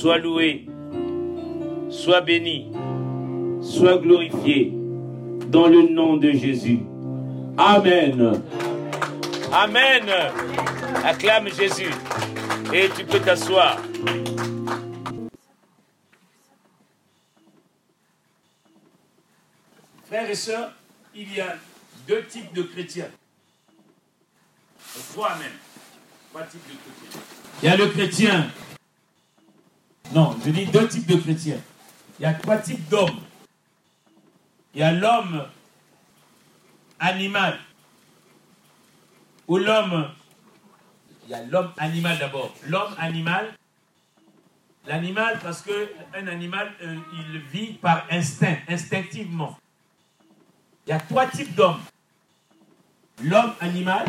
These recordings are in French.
sois loué, sois béni, sois glorifié dans le nom de Jésus. Amen. Amen. Acclame Jésus. Et tu peux t'asseoir. Frères et sœurs, il y a deux types de chrétiens. Trois même. Trois types de chrétiens. Il y a le chrétien. Non, je dis deux types de chrétiens. Il y a trois types d'hommes. Il y a l'homme animal. Ou l'homme. Il y a l'homme animal d'abord. L'homme animal. L'animal, parce qu'un animal, euh, il vit par instinct, instinctivement. Il y a trois types d'hommes. L'homme animal,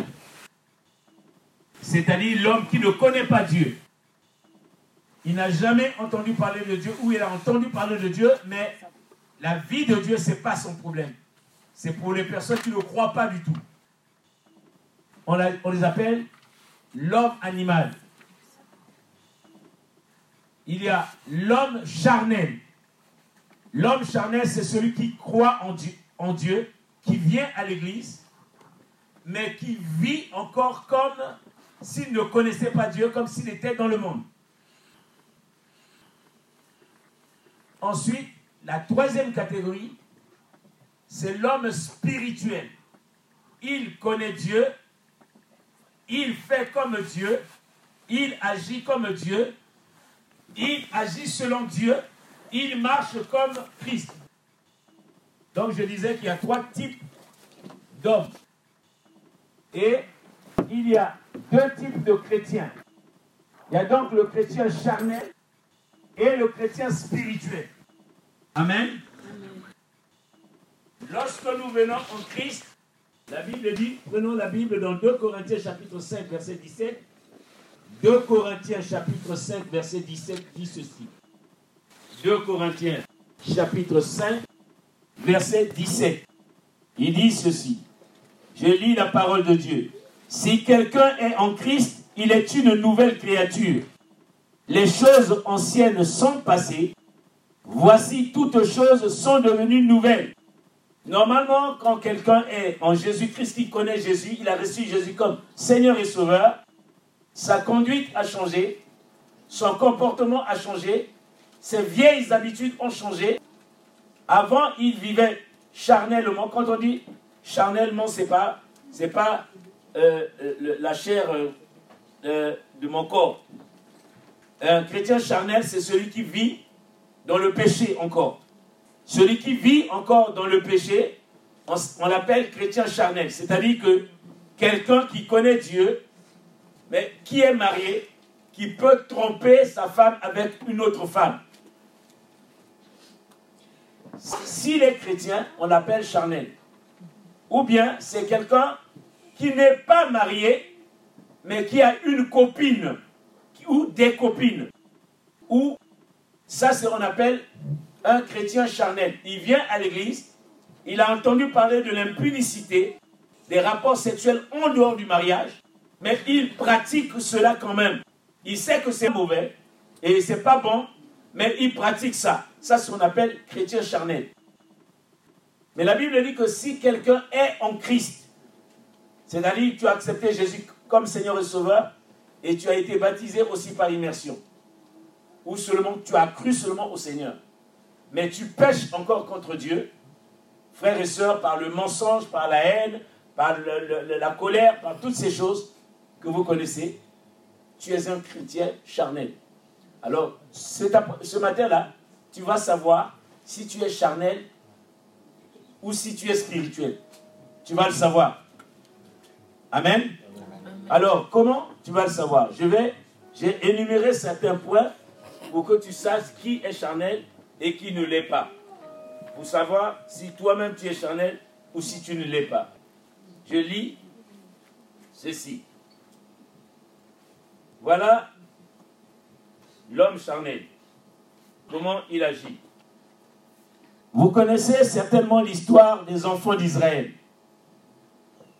c'est-à-dire l'homme qui ne connaît pas Dieu. Il n'a jamais entendu parler de Dieu ou il a entendu parler de Dieu, mais la vie de Dieu, ce n'est pas son problème. C'est pour les personnes qui ne croient pas du tout. On, les appelle l'homme animal. Il y a l'homme charnel. L'homme charnel, c'est celui qui croit en Dieu, qui vient à l'église, mais qui vit encore comme s'il ne connaissait pas Dieu, comme s'il était dans le monde. Ensuite, la troisième catégorie, c'est l'homme spirituel. Il connaît Dieu, il fait comme Dieu, il agit comme Dieu, il agit selon Dieu, il marche comme Christ. Donc je disais qu'il y a trois types d'hommes. Et il y a deux types de chrétiens. Il y a donc le chrétien charnel et le chrétien spirituel. Amen. Lorsque nous venons en Christ, la Bible dit, prenons la Bible dans 2 Corinthiens chapitre 5 verset 17. 2 Corinthiens chapitre 5 verset 17 dit ceci. 2 Corinthiens chapitre 5 verset 17. Il dit ceci. Je lis la parole de Dieu. Si quelqu'un est en Christ, il est une nouvelle créature. Les choses anciennes sont passées. Voici toutes choses sont devenues nouvelles. Normalement, quand quelqu'un est en Jésus-Christ, il connaît Jésus, il a reçu Jésus comme Seigneur et Sauveur, sa conduite a changé, son comportement a changé, ses vieilles habitudes ont changé. Avant, il vivait charnellement. Quand on dit charnellement, c'est pas, c'est pas euh, euh, la chair euh, de mon corps. Un chrétien charnel, c'est celui qui vit dans le péché encore. Celui qui vit encore dans le péché, on, l'appelle chrétien charnel. C'est-à-dire que quelqu'un qui connaît Dieu, mais qui est marié, qui peut tromper sa femme avec une autre femme. S'il est chrétien, on l'appelle charnel. Ou bien c'est quelqu'un qui n'est pas marié, mais qui a une copine ou des copines. Ou ça, c'est ce qu'on appelle un chrétien charnel. Il vient à l'église, il a entendu parler de l'impunicité, des rapports sexuels en dehors du mariage, mais il pratique cela quand même. Il sait que c'est mauvais et c'est pas bon, mais il pratique ça. Ça, c'est ce qu'on appelle chrétien charnel. Mais la Bible dit que si quelqu'un est en Christ, c'est-à-dire tu as accepté Jésus comme Seigneur et Sauveur, et tu as été baptisé aussi par immersion, ou seulement tu as cru seulement au Seigneur, mais tu pêches encore contre Dieu, frères et sœurs, par le mensonge, par la haine, par la colère, par toutes ces choses que vous connaissez, tu es un chrétien charnel. Alors, ce matin-là, tu vas savoir si tu es charnel ou si tu es spirituel. Tu vas le savoir. Amen. Alors, comment tu vas le savoir Je vais, j'ai énuméré certains points pour que tu saches qui est charnel et qui ne l'est pas. Pour savoir si toi-même tu es charnel ou si tu ne l'es pas. Je lis ceci. Voilà l'homme charnel. Comment il agit. Vous connaissez certainement l'histoire des enfants d'Israël.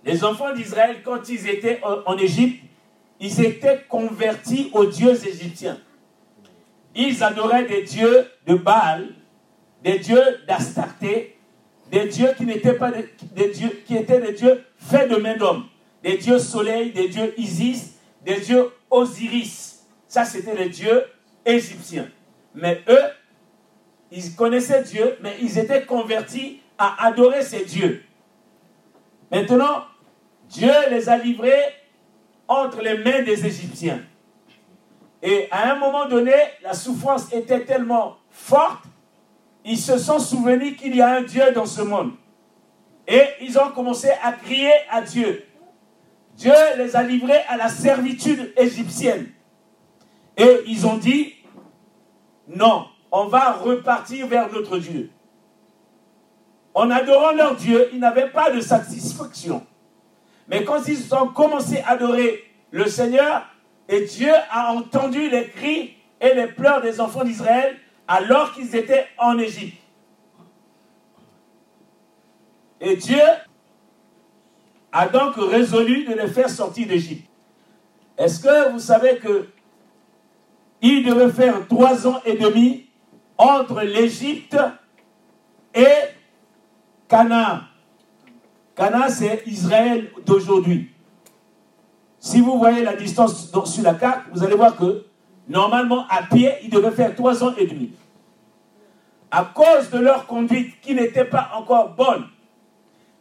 Les enfants d'Israël, quand ils étaient en Égypte, ils étaient convertis aux dieux égyptiens. ils adoraient des dieux de Baal, des dieux d'Astarté, des dieux qui n'étaient pas des, dieux, qui étaient des dieux faits de main d'homme, des dieux soleil, des dieux Isis, des dieux Osiris. Ça, c'était les dieux égyptiens. Mais eux, ils connaissaient Dieu, mais ils étaient convertis à adorer ces dieux. Maintenant, Dieu les a livrés entre les mains des Égyptiens. Et à un moment donné, la souffrance était tellement forte, ils se sont souvenus qu'il y a un Dieu dans ce monde. Et ils ont commencé à crier à Dieu. Dieu les a livrés à la servitude égyptienne. Et ils ont dit, non, on va repartir vers notre Dieu. En adorant leur Dieu, ils n'avaient pas de satisfaction. Mais quand ils ont commencé à adorer le Seigneur, et Dieu a entendu les cris et les pleurs des enfants d'Israël alors qu'ils étaient en Égypte. Et Dieu a donc résolu de les faire sortir d'Égypte. Est-ce que vous savez que il devait faire trois ans et demi entre l'Égypte et Canaan? Canaan, c'est Israël d'aujourd'hui. Si vous voyez la distance sur la carte, vous allez voir que normalement, à pied, ils devaient faire trois ans et demi. À cause de leur conduite qui n'était pas encore bonne,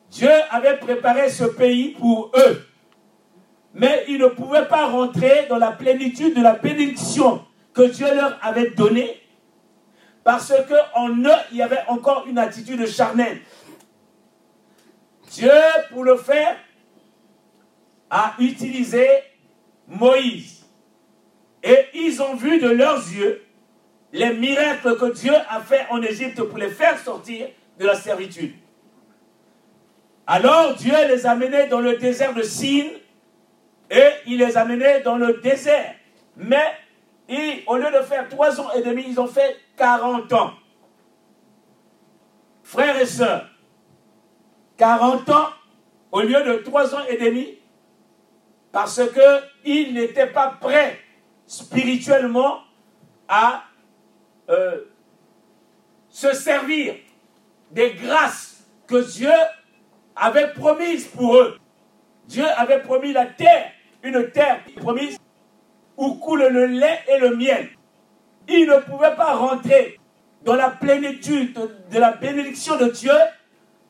Dieu avait préparé ce pays pour eux. Mais ils ne pouvaient pas rentrer dans la plénitude de la bénédiction que Dieu leur avait donnée parce qu'en eux, il y avait encore une attitude charnelle. Dieu, pour le faire, a utilisé Moïse. Et ils ont vu de leurs yeux les miracles que Dieu a fait en Égypte pour les faire sortir de la servitude. Alors Dieu les a menés dans le désert de Sin et il les a menés dans le désert. Mais au lieu de faire trois ans et demi, ils ont fait 40 ans. Frères et sœurs, 40 ans au lieu de trois ans et demi, parce qu'ils n'étaient pas prêts spirituellement à euh, se servir des grâces que Dieu avait promises pour eux. Dieu avait promis la terre, une terre promise où coule le lait et le miel. Ils ne pouvaient pas rentrer dans la plénitude de la bénédiction de Dieu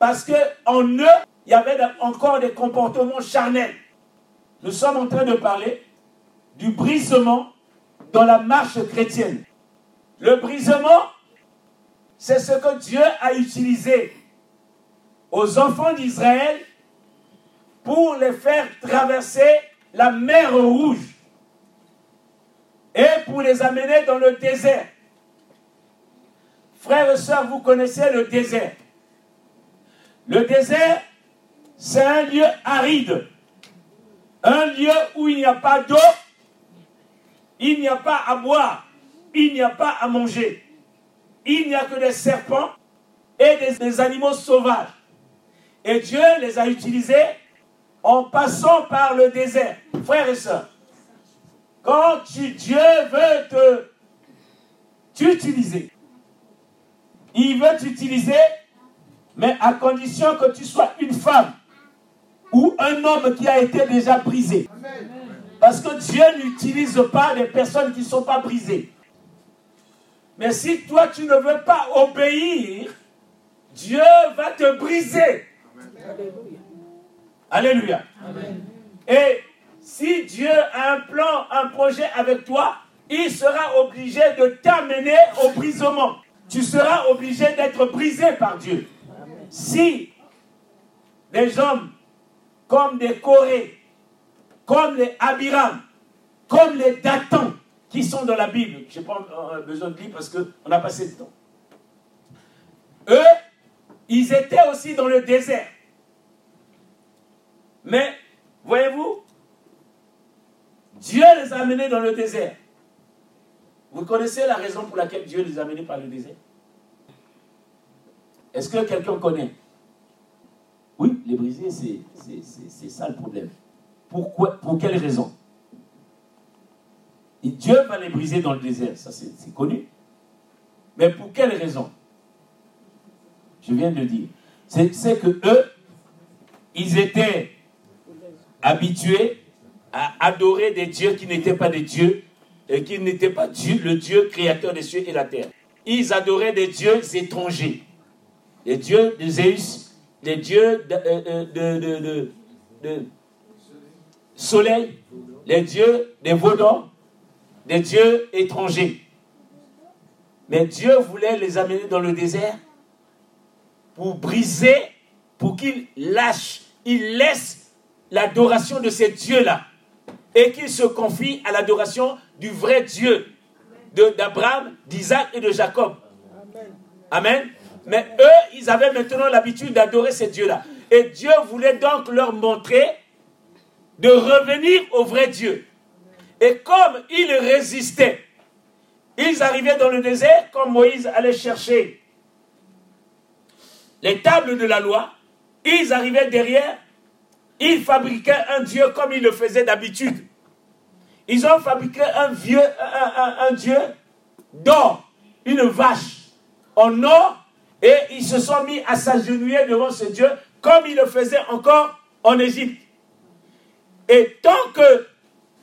parce qu'en eux, il y avait encore des comportements charnels. Nous sommes en train de parler du brisement dans la marche chrétienne. Le brisement, c'est ce que Dieu a utilisé aux enfants d'Israël pour les faire traverser la mer rouge et pour les amener dans le désert. Frères et sœurs, vous connaissez le désert. Le désert, c'est un lieu aride, un lieu où il n'y a pas d'eau, il n'y a pas à boire, il n'y a pas à manger, il n'y a que des serpents et des, animaux sauvages. Et Dieu les a utilisés en passant par le désert. Frères et sœurs, quand Dieu veut te t'utiliser, il veut t'utiliser, mais à condition que tu sois une femme ou un homme qui a été déjà brisé. Parce que Dieu n'utilise pas des personnes qui ne sont pas brisées. Mais si toi tu ne veux pas obéir, Dieu va te briser. Alléluia. Alléluia. Et si Dieu a un plan, un projet avec toi, il sera obligé de t'amener au brisement. Tu seras obligé d'être brisé par Dieu. Si les hommes comme des Corées, comme les Abiram, comme les Datans qui sont dans la Bible, je n'ai pas besoin de lire parce qu'on a passé le temps. Eux, ils étaient aussi dans le désert. Mais, voyez-vous, Dieu les a amenés dans le désert. Vous connaissez la raison pour laquelle Dieu les a amenés par le désert? Est-ce que quelqu'un connaît? Oui, les brisés, c'est ça le problème. Pourquoi Pour quelle raison? Dieu va les briser dans le désert, ça c'est connu. Mais pour quelle raison? Je viens de dire. C'est que eux, ils étaient habitués à adorer des dieux qui n'étaient pas des dieux, et qui n'étaient pas Dieu, le Dieu créateur des cieux et la terre. Ils adoraient des dieux étrangers. Les dieux de Zeus, les dieux de, euh, euh, de soleil, les dieux des Vaudans, des dieux étrangers. Mais Dieu voulait les amener dans le désert pour briser, pour qu'ils lâchent, ils laissent l'adoration de ces dieux-là et qu'ils se confient à l'adoration du vrai Dieu d'Abraham, d'Isaac et de Jacob. Amen. Mais eux, ils avaient maintenant l'habitude d'adorer ces dieux-là. Et Dieu voulait donc leur montrer de revenir au vrai Dieu. Et comme ils résistaient, ils arrivaient dans le désert, comme Moïse allait chercher les tables de la loi, ils arrivaient derrière, ils fabriquaient un Dieu comme ils le faisaient d'habitude. Ils ont fabriqué un vieux, Dieu d'or, une vache en or, et ils se sont mis à s'agenouiller devant ce Dieu comme ils le faisaient encore en Égypte. Et tant que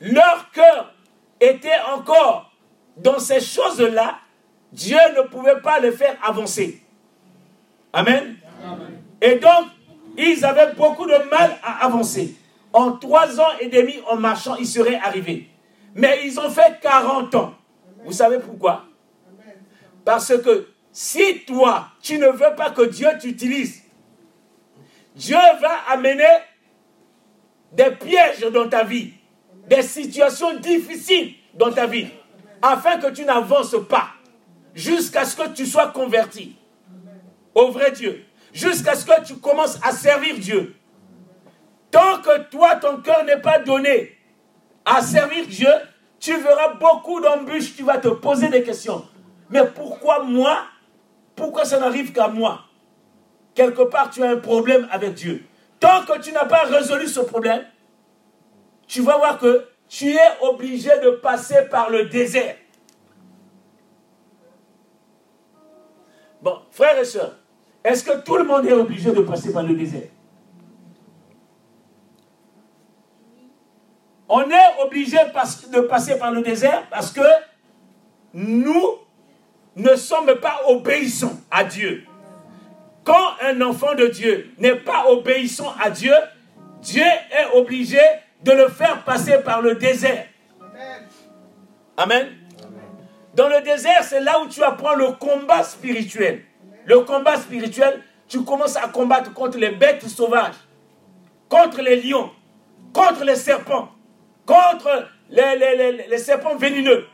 leur cœur était encore dans ces choses-là, Dieu ne pouvait pas les faire avancer. Amen. Et donc, ils avaient beaucoup de mal à avancer. En trois ans et demi en marchant, ils seraient arrivés. Mais ils ont fait 40 ans. Vous savez pourquoi? Parce que si toi, tu ne veux pas que Dieu t'utilise, Dieu va amener des pièges dans ta vie, des situations difficiles dans ta vie, afin que tu n'avances pas jusqu'à ce que tu sois converti au vrai Dieu, jusqu'à ce que tu commences à servir Dieu. Tant que toi, ton cœur n'est pas donné à servir Dieu, tu verras beaucoup d'embûches, tu vas te poser des questions. Mais pourquoi moi Pourquoi ça n'arrive qu'à moi? Quelque part, tu as un problème avec Dieu. Tant que tu n'as pas résolu ce problème, tu vas voir que tu es obligé de passer par le désert. Bon, frères et sœurs, est-ce que tout le monde est obligé de passer par le désert? On est obligé de passer par le désert parce que nous ne sommes pas obéissants à Dieu. Quand un enfant de Dieu n'est pas obéissant à Dieu, Dieu est obligé de le faire passer par le désert. Amen. Dans le désert, c'est là où tu apprends le combat spirituel. Le combat spirituel, tu commences à combattre contre les bêtes sauvages, contre les lions, contre les serpents, contre les, les serpents vénineux,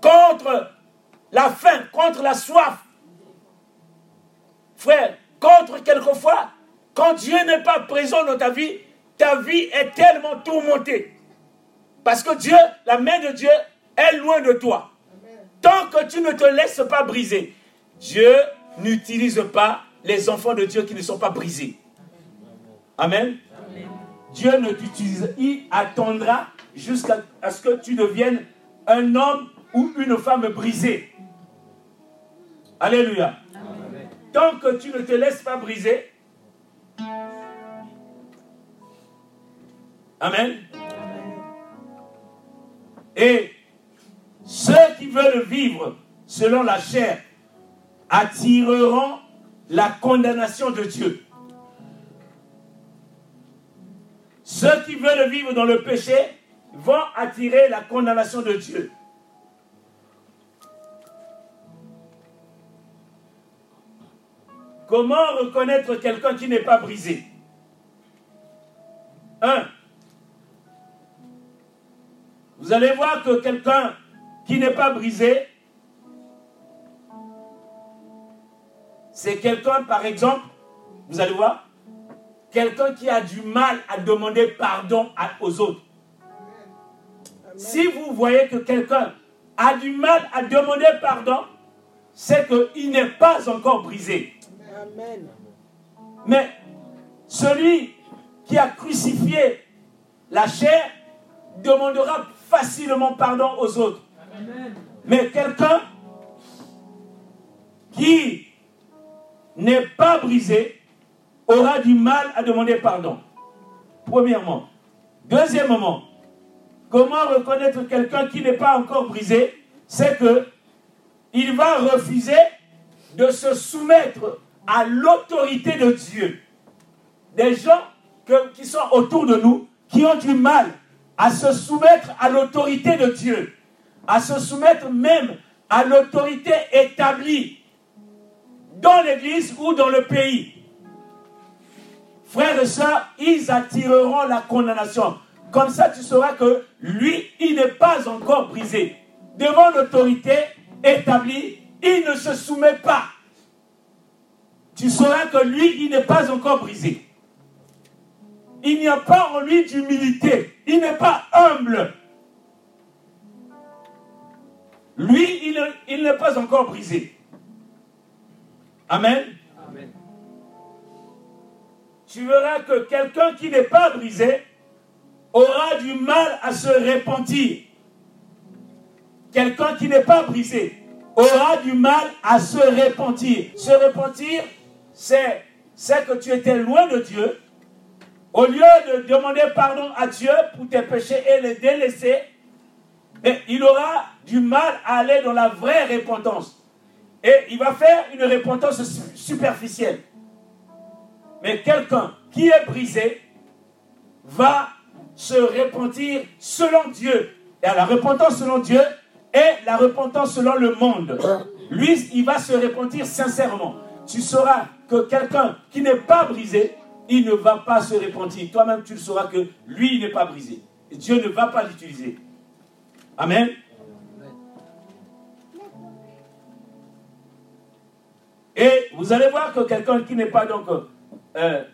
contre la faim, contre la soif, Frère, contre quelquefois, quand Dieu n'est pas présent dans ta vie, ta vie est tellement tourmentée. Parce que Dieu, la main de Dieu est loin de toi. Tant que tu ne te laisses pas briser, Dieu n'utilise pas les enfants de Dieu qui ne sont pas brisés. Amen. Dieu ne t'utilise, il attendra jusqu'à ce que tu deviennes un homme ou une femme brisée. Alléluia. Tant que tu ne te laisses pas briser. Amen. Et ceux qui veulent vivre selon la chair attireront la condamnation de Dieu. Ceux qui veulent vivre dans le péché vont attirer la condamnation de Dieu. Comment reconnaître quelqu'un qui n'est pas brisé? Un, vous allez voir que quelqu'un qui n'est pas brisé, c'est quelqu'un, par exemple, vous allez voir, quelqu'un qui a du mal à demander pardon aux autres. Si vous voyez que quelqu'un a du mal à demander pardon, c'est qu'il n'est pas encore brisé. Mais celui qui a crucifié la chair demandera facilement pardon aux autres. Mais quelqu'un qui n'est pas brisé aura du mal à demander pardon. Premièrement. Deuxièmement, comment reconnaître quelqu'un qui n'est pas encore brisé? C'est que il va refuser de se soumettre à l'autorité de Dieu. Des gens qui sont autour de nous, qui ont du mal à se soumettre à l'autorité de Dieu, à se soumettre même à l'autorité établie dans l'Église ou dans le pays. Frères et sœurs, ils attireront la condamnation. Comme ça, tu sauras que lui, il n'est pas encore brisé. Devant l'autorité établie, il ne se soumet pas. Tu sauras que lui, il n'est pas encore brisé. Il n'y a pas en lui d'humilité. Il n'est pas humble. Lui, il, n'est pas encore brisé. Amen. Amen. Tu verras que quelqu'un qui n'est pas brisé aura du mal à se repentir. Quelqu'un qui n'est pas brisé aura du mal à se repentir. Se repentir, c'est que tu étais loin de Dieu. Au lieu de demander pardon à Dieu pour tes péchés et les délaisser, il aura du mal à aller dans la vraie repentance. Et il va faire une repentance superficielle. Mais quelqu'un qui est brisé va se repentir selon Dieu. Et à la repentance selon Dieu et la repentance selon le monde. Lui, il va se repentir sincèrement. Tu sauras que quelqu'un qui n'est pas brisé, il ne va pas se repentir. Toi-même, tu sauras que lui, il n'est pas brisé. Dieu ne va pas l'utiliser. Amen. Et vous allez voir que quelqu'un qui n'est pas donc euh,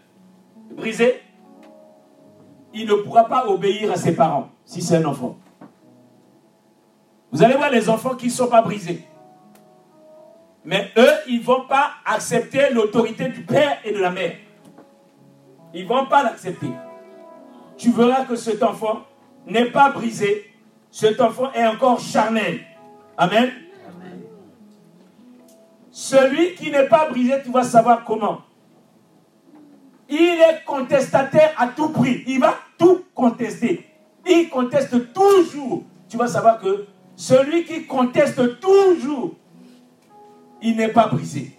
brisé, il ne pourra pas obéir à ses parents si c'est un enfant. Vous allez voir les enfants qui ne sont pas brisés. Mais eux, ils ne vont pas accepter l'autorité du père et de la mère. Ils ne vont pas l'accepter. Tu verras que cet enfant n'est pas brisé. Cet enfant est encore charnel. Amen. Celui qui n'est pas brisé, tu vas savoir comment. Il est contestataire à tout prix. Il va tout contester. Il conteste toujours. Tu vas savoir que celui qui conteste toujours, il n'est pas brisé.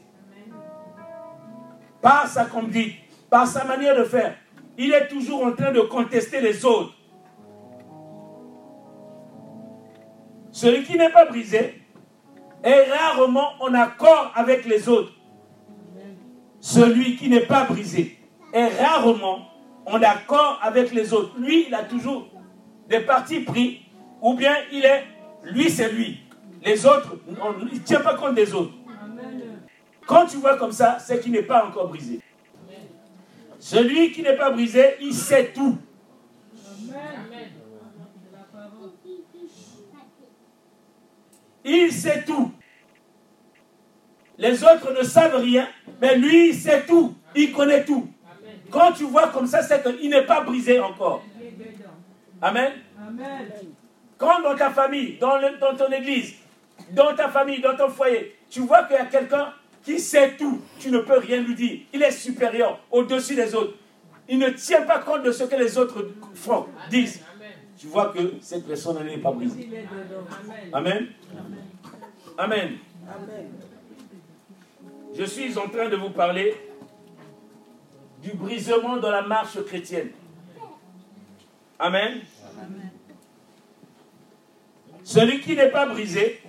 Par sa conduite, par sa manière de faire, il est toujours en train de contester les autres. Celui qui n'est pas brisé est rarement en accord avec les autres. Celui qui n'est pas brisé est rarement en accord avec les autres. Lui, il a toujours des partis pris, ou bien il est, lui, c'est lui. Les autres, il ne tient pas compte des autres. Quand tu vois comme ça, c'est qu'il n'est pas encore brisé. Celui qui n'est pas brisé, il sait tout. Il sait tout. Les autres ne savent rien, mais lui, il sait tout. Il connaît tout. Quand tu vois comme ça, c'est qu'il n'est pas brisé encore. Amen. Quand dans ta famille, dans, dans ton église, dans ta famille, dans ton foyer, tu vois qu'il y a quelqu'un qui sait tout, tu ne peux rien lui dire. Il est supérieur, au-dessus des autres. Il ne tient pas compte de ce que les autres font, disent. Tu vois que cette personne n'est pas brisée. Amen. Amen. Je suis en train de vous parler du brisement dans la marche chrétienne. Amen. Celui qui n'est pas brisé,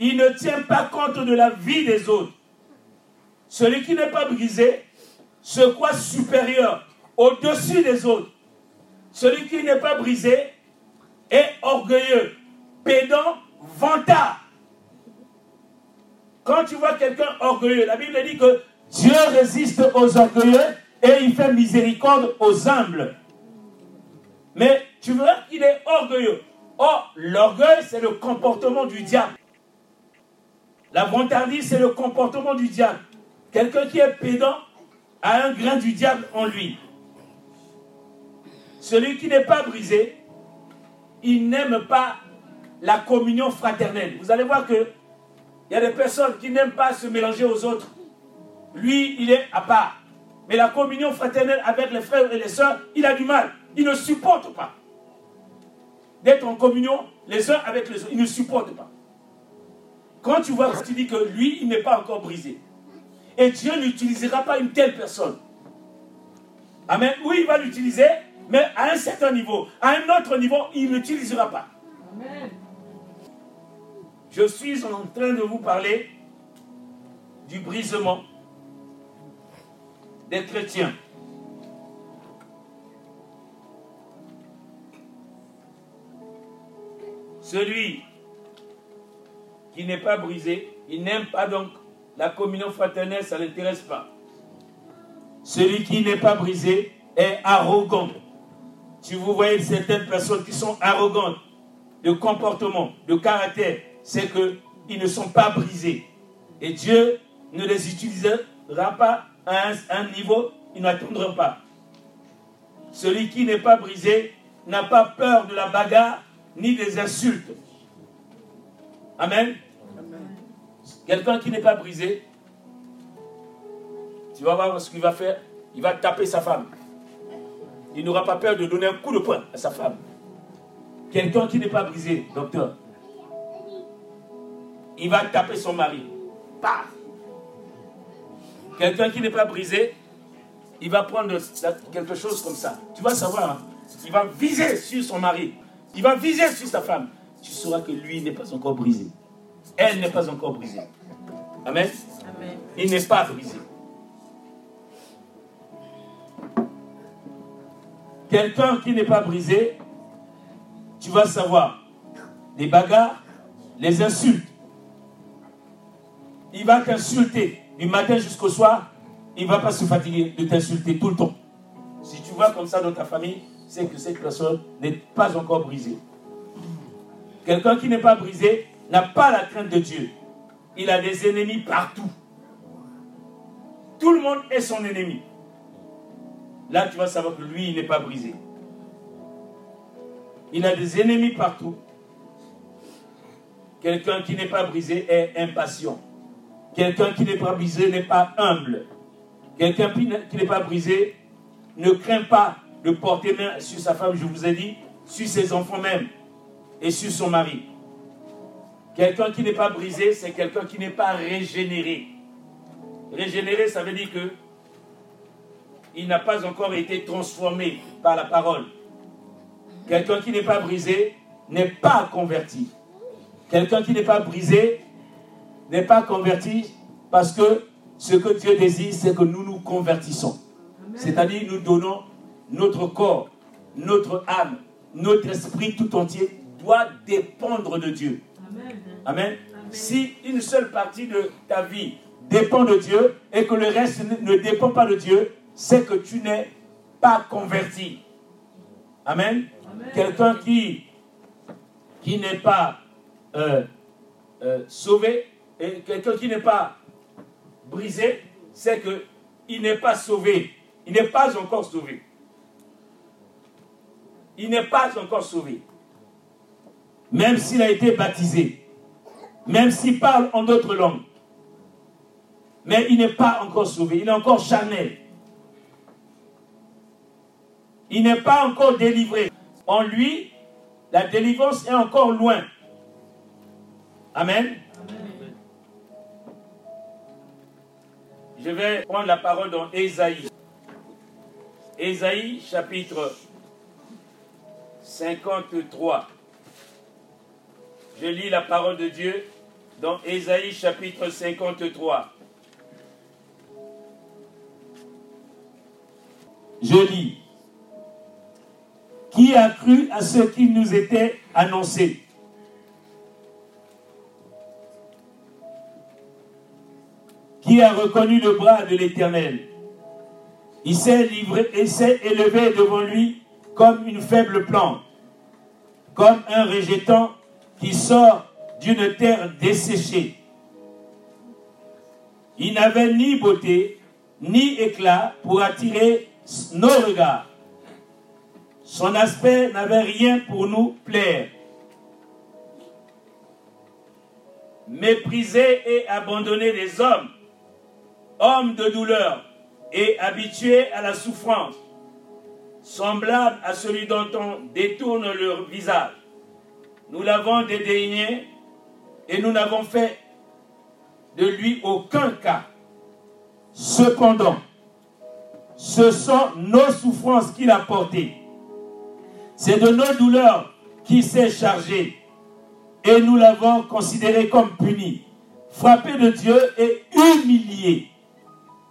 il ne tient pas compte de la vie des autres. Celui qui n'est pas brisé se croit supérieur, au-dessus des autres. Celui qui n'est pas brisé est orgueilleux, pédant, vantard. Quand tu vois quelqu'un orgueilleux, la Bible dit que Dieu résiste aux orgueilleux et il fait miséricorde aux humbles. Mais tu vois qu'il est orgueilleux. Or, l'orgueil, c'est le comportement du diable. La vantardise, c'est le comportement du diable. Quelqu'un qui est pédant a un grain du diable en lui. Celui qui n'est pas brisé, il n'aime pas la communion fraternelle. Vous allez voir que il y a des personnes qui n'aiment pas se mélanger aux autres. Lui, il est à part. Mais la communion fraternelle avec les frères et les sœurs, il a du mal. Il ne supporte pas d'être en communion les uns avec les autres. Il ne supporte pas. Quand tu vois, tu dis que lui, il n'est pas encore brisé. Et Dieu n'utilisera pas une telle personne. Amen. Oui, il va l'utiliser, mais à un certain niveau. À un autre niveau, il ne l'utilisera pas. Amen. Je suis en train de vous parler du brisement des chrétiens. Celui qui n'est pas brisé, il n'aime pas donc la communion fraternelle, ça ne l'intéresse pas. Celui qui n'est pas brisé est arrogant. Si vous voyez certaines personnes qui sont arrogantes de comportement, de caractère, c'est qu'ils ne sont pas brisés. Et Dieu ne les utilisera pas à un, niveau, ils n'atteindront pas. Celui qui n'est pas brisé n'a pas peur de la bagarre ni des insultes. Amen. Quelqu'un qui n'est pas brisé, tu vas voir ce qu'il va faire. Il va taper sa femme. Il n'aura pas peur de donner un coup de poing à sa femme. Quelqu'un qui n'est pas brisé, docteur, il va taper son mari. Paf Quelqu'un qui n'est pas brisé, il va prendre quelque chose comme ça. Tu vas savoir, hein. il va viser sur son mari. Il va viser sur sa femme. Tu sauras que lui n'est pas encore brisé. Elle n'est pas encore brisée. Amen. Il n'est pas brisé. Quelqu'un qui n'est pas brisé, tu vas savoir les bagarres, les insultes. Il va t'insulter du matin jusqu'au soir. Il ne va pas se fatiguer de t'insulter tout le temps. Si tu vois comme ça dans ta famille, c'est que cette personne n'est pas encore brisée. Quelqu'un qui n'est pas brisé n'a pas la crainte de Dieu. Il a des ennemis partout. Tout le monde est son ennemi. Là, tu vas savoir que lui, il n'est pas brisé. Il a des ennemis partout. Quelqu'un qui n'est pas brisé est impatient. Quelqu'un qui n'est pas brisé n'est pas humble. Quelqu'un qui n'est pas brisé ne craint pas de porter main sur sa femme, je vous ai dit, sur ses enfants même et sur son mari. Quelqu'un qui n'est pas brisé, c'est quelqu'un qui n'est pas régénéré. Régénéré, ça veut dire que il n'a pas encore été transformé par la parole. Quelqu'un qui n'est pas brisé n'est pas converti. Quelqu'un qui n'est pas brisé n'est pas converti parce que ce que Dieu désire, c'est que nous nous convertissons. C'est-à-dire nous donnons notre corps, notre âme, notre esprit tout entier doit dépendre de Dieu. Amen. Si une seule partie de ta vie dépend de Dieu et que le reste ne dépend pas de Dieu, c'est que tu n'es pas converti. Amen. Quelqu'un qui, qui n'est pas euh, euh, sauvé, et quelqu'un qui n'est pas brisé, c'est qu'il n'est pas sauvé. Il n'est pas encore sauvé. Il n'est pas encore sauvé. Même s'il a été baptisé. Même s'il parle en d'autres langues. Mais il n'est pas encore sauvé. Il est encore charnel. Il n'est pas encore délivré. En lui, la délivrance est encore loin. Amen. Je vais prendre la parole dans Ésaïe. Ésaïe chapitre 53. Je lis la parole de Dieu dans Ésaïe chapitre 53. Je lis. Qui a cru à ce qui nous était annoncé? Qui a reconnu le bras de l'Éternel? Il s'est livré élevé devant lui comme une faible plante, comme un rejetant qui sort d'une terre desséchée. Il n'avait ni beauté, ni éclat pour attirer nos regards. Son aspect n'avait rien pour nous plaire. Méprisé et abandonné des hommes, homme de douleur et habitué à la souffrance, semblable à celui dont on détourne leur visage. Nous l'avons dédaigné et nous n'avons fait de lui aucun cas. Cependant, ce sont nos souffrances qu'il a portées. C'est de nos douleurs qu'il s'est chargé. Et nous l'avons considéré comme puni, frappé de Dieu et humilié.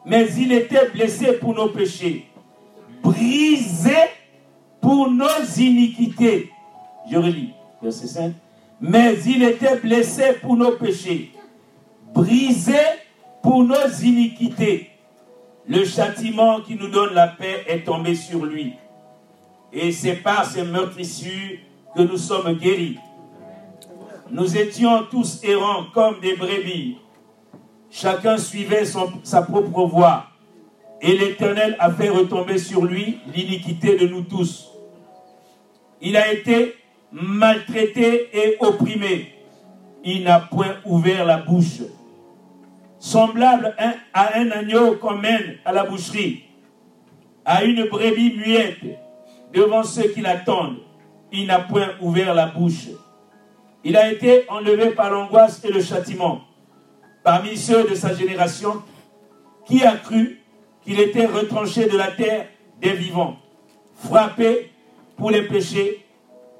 Mais il était blessé pour nos péchés, brisé pour nos iniquités. Je relis, verset 5. Mais il était blessé pour nos péchés, brisé pour nos iniquités. Le châtiment qui nous donne la paix est tombé sur lui. Et c'est par ces meurtrissures que nous sommes guéris. Nous étions tous errants comme des brebis. Chacun suivait sa propre voie. Et l'Éternel a fait retomber sur lui l'iniquité de nous tous. Il a été maltraité et opprimé. Il n'a point ouvert la bouche semblable à un agneau qu'on mène à la boucherie, à une brebis muette devant ceux qui l'attendent. Il n'a point ouvert la bouche. Il a été enlevé par l'angoisse et le châtiment parmi ceux de sa génération qui a cru qu'il était retranché de la terre des vivants, frappé pour les péchés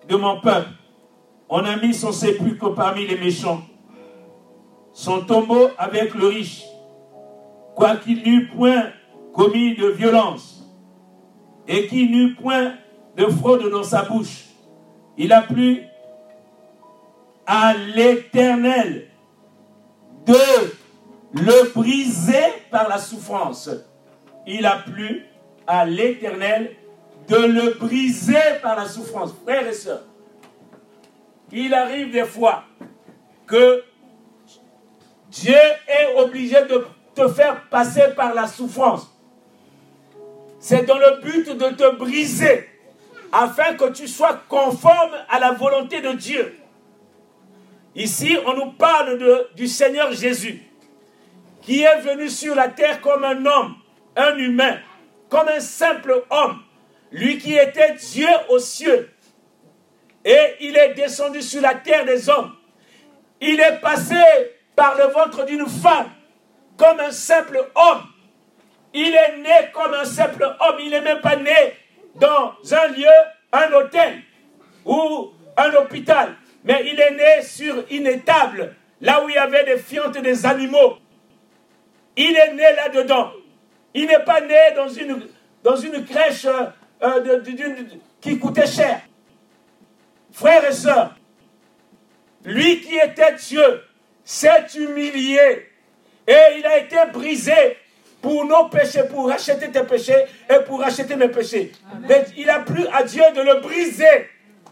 de mon peuple. On a mis son sépulcre parmi les méchants son tombeau avec le riche, quoiqu'il n'eût point commis de violence et qu'il n'eût point de fraude dans sa bouche. Il a plu à l'Éternel de le briser par la souffrance. Il a plu à l'Éternel de le briser par la souffrance. Frères et sœurs, il arrive des fois que Dieu est obligé de te faire passer par la souffrance. C'est dans le but de te briser, afin que tu sois conforme à la volonté de Dieu. Ici, on nous parle du Seigneur Jésus, qui est venu sur la terre comme un homme, un humain, comme un simple homme, lui qui était Dieu aux cieux. Et il est descendu sur la terre des hommes. Il est passé par le ventre d'une femme, comme un simple homme. Il est né comme un simple homme. Il n'est même pas né dans un lieu, un hôtel ou un hôpital. Mais il est né sur une étable, là où il y avait des fientes des animaux. Il est né là-dedans. Il n'est pas né dans une, dans une crèche euh, qui coûtait cher. Frères et sœurs, lui qui était Dieu, s'est humilié et il a été brisé pour nos péchés, pour racheter tes péchés et pour racheter mes péchés. Mais il a plu à Dieu de le briser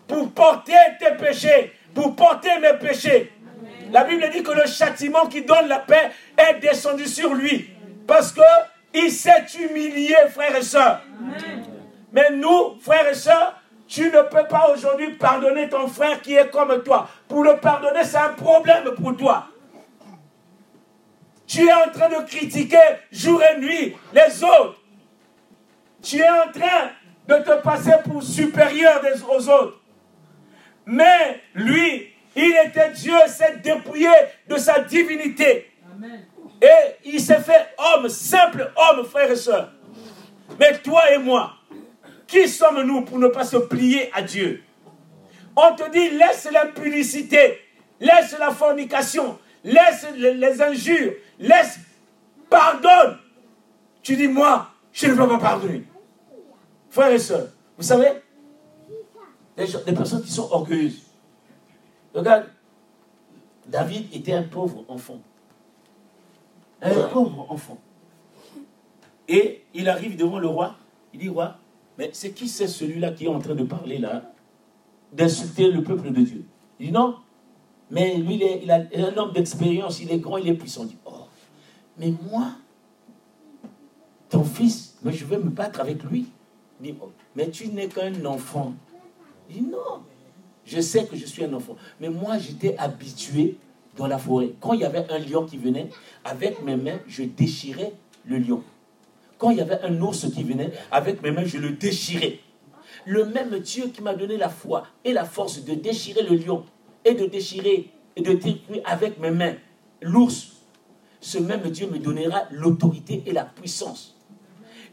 pour porter tes péchés, pour porter mes péchés. La Bible dit que le châtiment qui donne la paix est descendu sur lui parce que il s'est humilié, frères et sœurs. Mais nous, frères et sœurs, tu ne peux pas aujourd'hui pardonner ton frère qui est comme toi. Pour le pardonner, c'est un problème pour toi. Tu es en train de critiquer jour et nuit les autres. Tu es en train de te passer pour supérieur aux autres. Mais lui, il était Dieu, s'est dépouillé de sa divinité. Et il s'est fait homme, simple homme, frère et soeur. Mais toi et moi, qui sommes-nous pour ne pas se plier à Dieu? On te dit, laisse l'impunicité, laisse la fornication, laisse les injures, laisse, pardonne. Tu dis, moi, je ne peux pas pardonner. Frères et sœurs, vous savez, des, personnes qui sont orgueilleuses. Regarde, David était un pauvre enfant. Un pauvre enfant. Et il arrive devant le roi. Il dit, roi, mais c'est qui c'est celui-là qui est en train de parler là D'insulter le peuple de Dieu? Il dit non. Mais lui, il est, un homme d'expérience, il est grand, il est puissant. Il dit, oh, mais moi, ton fils, mais je vais me battre avec lui. Il dit, oh, mais tu n'es qu'un enfant. Il dit, non, je sais que je suis un enfant. Mais moi, j'étais habitué dans la forêt. Quand il y avait un lion qui venait, avec mes mains, je déchirais le lion. Quand il y avait un ours qui venait, avec mes mains, je le déchirais. Le même Dieu qui m'a donné la foi et la force de déchirer le lion et de déchirer et de détruire avec mes mains l'ours, ce même Dieu me donnera l'autorité et la puissance.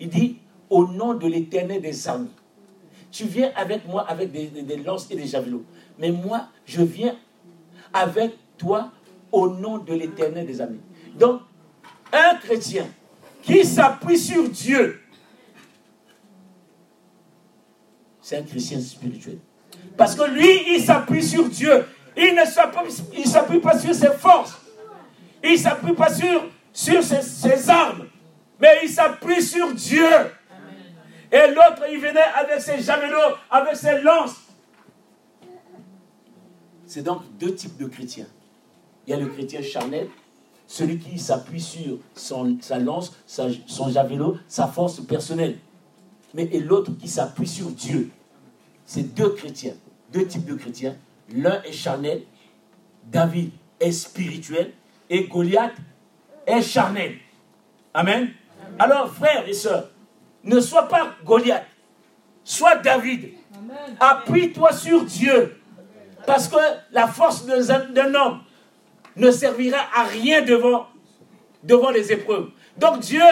Il dit, au nom de l'éternel des armées, tu viens avec moi avec des, lances et des javelots. Mais moi, je viens avec toi au nom de l'éternel des armées. Donc, un chrétien qui s'appuie sur Dieu, c'est un chrétien spirituel. Parce que lui, il s'appuie sur Dieu. Il ne s'appuie pas sur ses forces. Il ne s'appuie pas sur, ses armes. Mais il s'appuie sur Dieu. Et l'autre, il venait avec ses javelots, avec ses lances. C'est donc deux types de chrétiens. Il y a le chrétien charnel, celui qui s'appuie sur son, sa lance, son javelot, sa force personnelle. Mais et l'autre qui s'appuie sur Dieu. C'est deux chrétiens, deux types de chrétiens. L'un est charnel, David est spirituel, et Goliath est charnel. Amen. Alors, frères et sœurs, ne sois pas Goliath, sois David. Appuie-toi sur Dieu. Parce que la force d'un homme ne servira à rien devant, les épreuves. Donc Dieu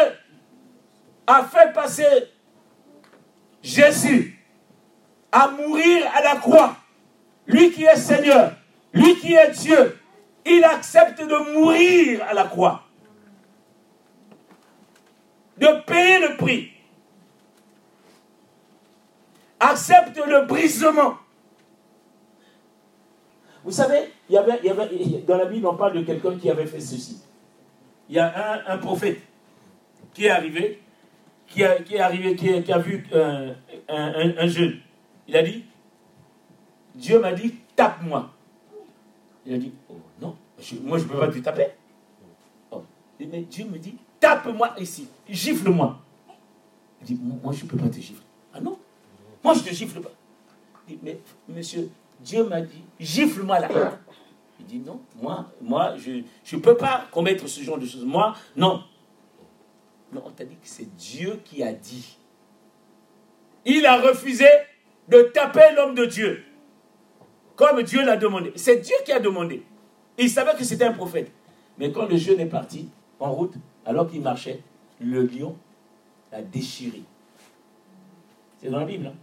a fait passer Jésus à mourir à la croix. Lui qui est Seigneur, lui qui est Dieu, il accepte de mourir à la croix. De payer le prix accepte le brisement. Vous savez, il y, avait, dans la Bible, on parle de quelqu'un qui avait fait ceci. Il y a un, prophète qui est arrivé, qui, est arrivé, qui, a vu euh, un, jeune. Il a dit, Dieu m'a dit, tape-moi. Il a dit, oh non, moi je ne peux pas te taper. Oh. Mais Dieu me dit, tape-moi ici, gifle-moi. Il dit, moi je ne peux pas te gifler. Ah non, moi, je ne te gifle pas. Il dit, mais monsieur, Dieu m'a dit, gifle-moi là. Il dit, non, moi, moi je ne peux pas commettre ce genre de choses. Moi, non. Non, on t'a dit que c'est Dieu qui a dit. Il a refusé de taper l'homme de Dieu. Comme Dieu l'a demandé. C'est Dieu qui a demandé. Il savait que c'était un prophète. Mais quand le jeune est parti en route, alors qu'il marchait, le lion l'a déchiré. C'est dans la Bible. Hein?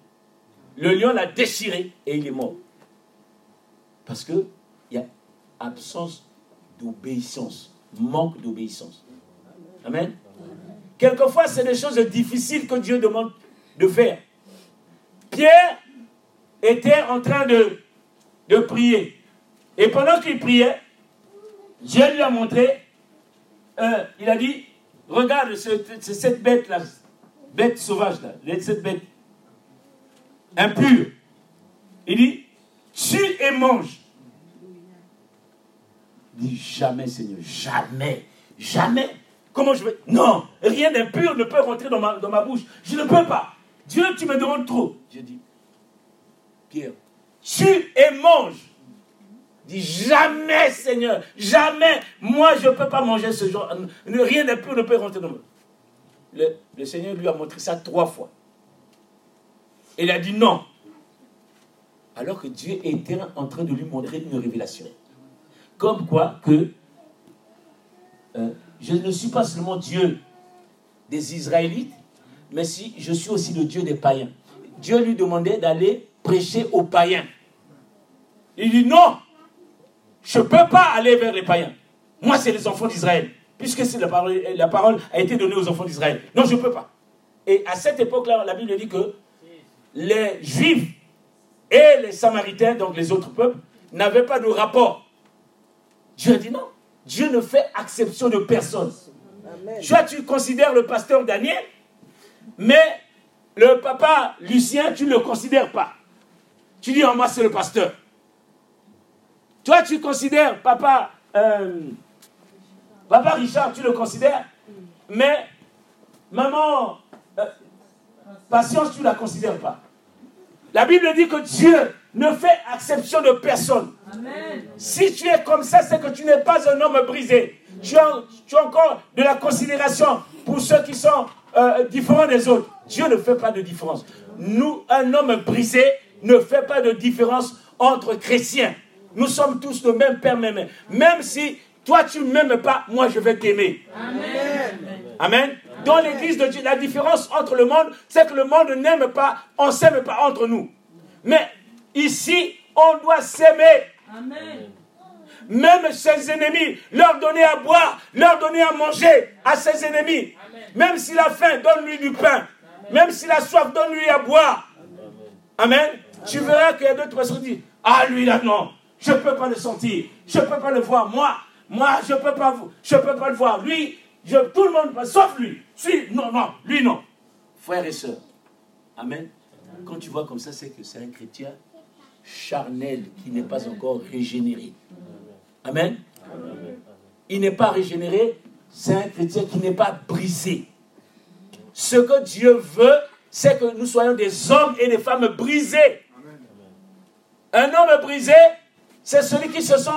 Le lion l'a déchiré et il est mort. Parce qu'il y a absence d'obéissance, manque d'obéissance. Amen. Quelquefois, c'est des choses difficiles que Dieu demande de faire. Pierre était en train de, de prier. Et pendant qu'il priait, Dieu lui a montré, euh, il a dit, regarde cette bête-là, bête sauvage-là, cette bête impur. Il dit, tue et mange. Dit, jamais Seigneur, jamais, jamais. Comment je vais... Non, rien d'impur ne peut rentrer dans ma, dans ma bouche. Je ne peux pas. Dieu, tu me demandes trop. Je dis, Pierre, tue et mange. Il dit, jamais Seigneur, jamais. Moi, je ne peux pas manger ce genre. Rien d'impur ne peut rentrer dans ma bouche. Le, le Seigneur lui a montré ça trois fois. Il a dit non. Alors que Dieu était en train de lui montrer une révélation. Comme quoi que euh, je ne suis pas seulement Dieu des Israélites, mais si je suis aussi le Dieu des païens. Dieu lui demandait d'aller prêcher aux païens. Il dit non, je ne peux pas aller vers les païens. Moi, c'est les enfants d'Israël. Puisque la la parole a été donnée aux enfants d'Israël. Non, je ne peux pas. Et à cette époque-là, la Bible dit que les Juifs et les Samaritains, donc les autres peuples, n'avaient pas de rapport. Dieu a dit non. Dieu ne fait exception de personne. Toi, tu considères le pasteur Daniel, mais le papa Lucien, tu ne le considères pas. Tu dis, oh, moi, c'est le pasteur. Toi, tu considères papa, euh, papa Richard, tu le considères, mais maman, euh, Patience, tu ne la considères pas. La Bible dit que Dieu ne fait exception de personne. Si tu es comme ça, c'est que tu n'es pas un homme brisé. Tu as, tu as, encore de la considération pour ceux qui sont euh, différents des autres. Dieu ne fait pas de différence. Nous, un homme brisé ne fait pas de différence entre chrétiens. Nous sommes tous le même Père, même. Même si toi tu ne m'aimes pas, moi je vais t'aimer. Amen. Amen. Dans l'église de Dieu, la différence entre le monde, c'est que le monde n'aime pas, on ne s'aime pas entre nous. Mais ici, on doit s'aimer. Amen. Même ses ennemis, leur donner à boire, leur donner à manger à ses ennemis. Même s'il a faim, donne-lui du pain. Même s'il a soif, donne-lui à boire. Amen. Tu verras qu'il y a d'autres personnes qui disent Ah, lui là, non, je ne peux pas le sentir, je ne peux pas le voir. Moi, moi, je ne peux, pas, je peux pas le voir. Lui, je, tout le monde, sauf lui. Si, non, non, lui non. Frères et sœurs, Amen. Quand tu vois comme ça, c'est que c'est un chrétien charnel qui n'est pas encore régénéré. Amen. Il n'est pas régénéré, c'est un chrétien qui n'est pas brisé. Ce que Dieu veut, c'est que nous soyons des hommes et des femmes brisés. Un homme brisé, c'est celui qui se sent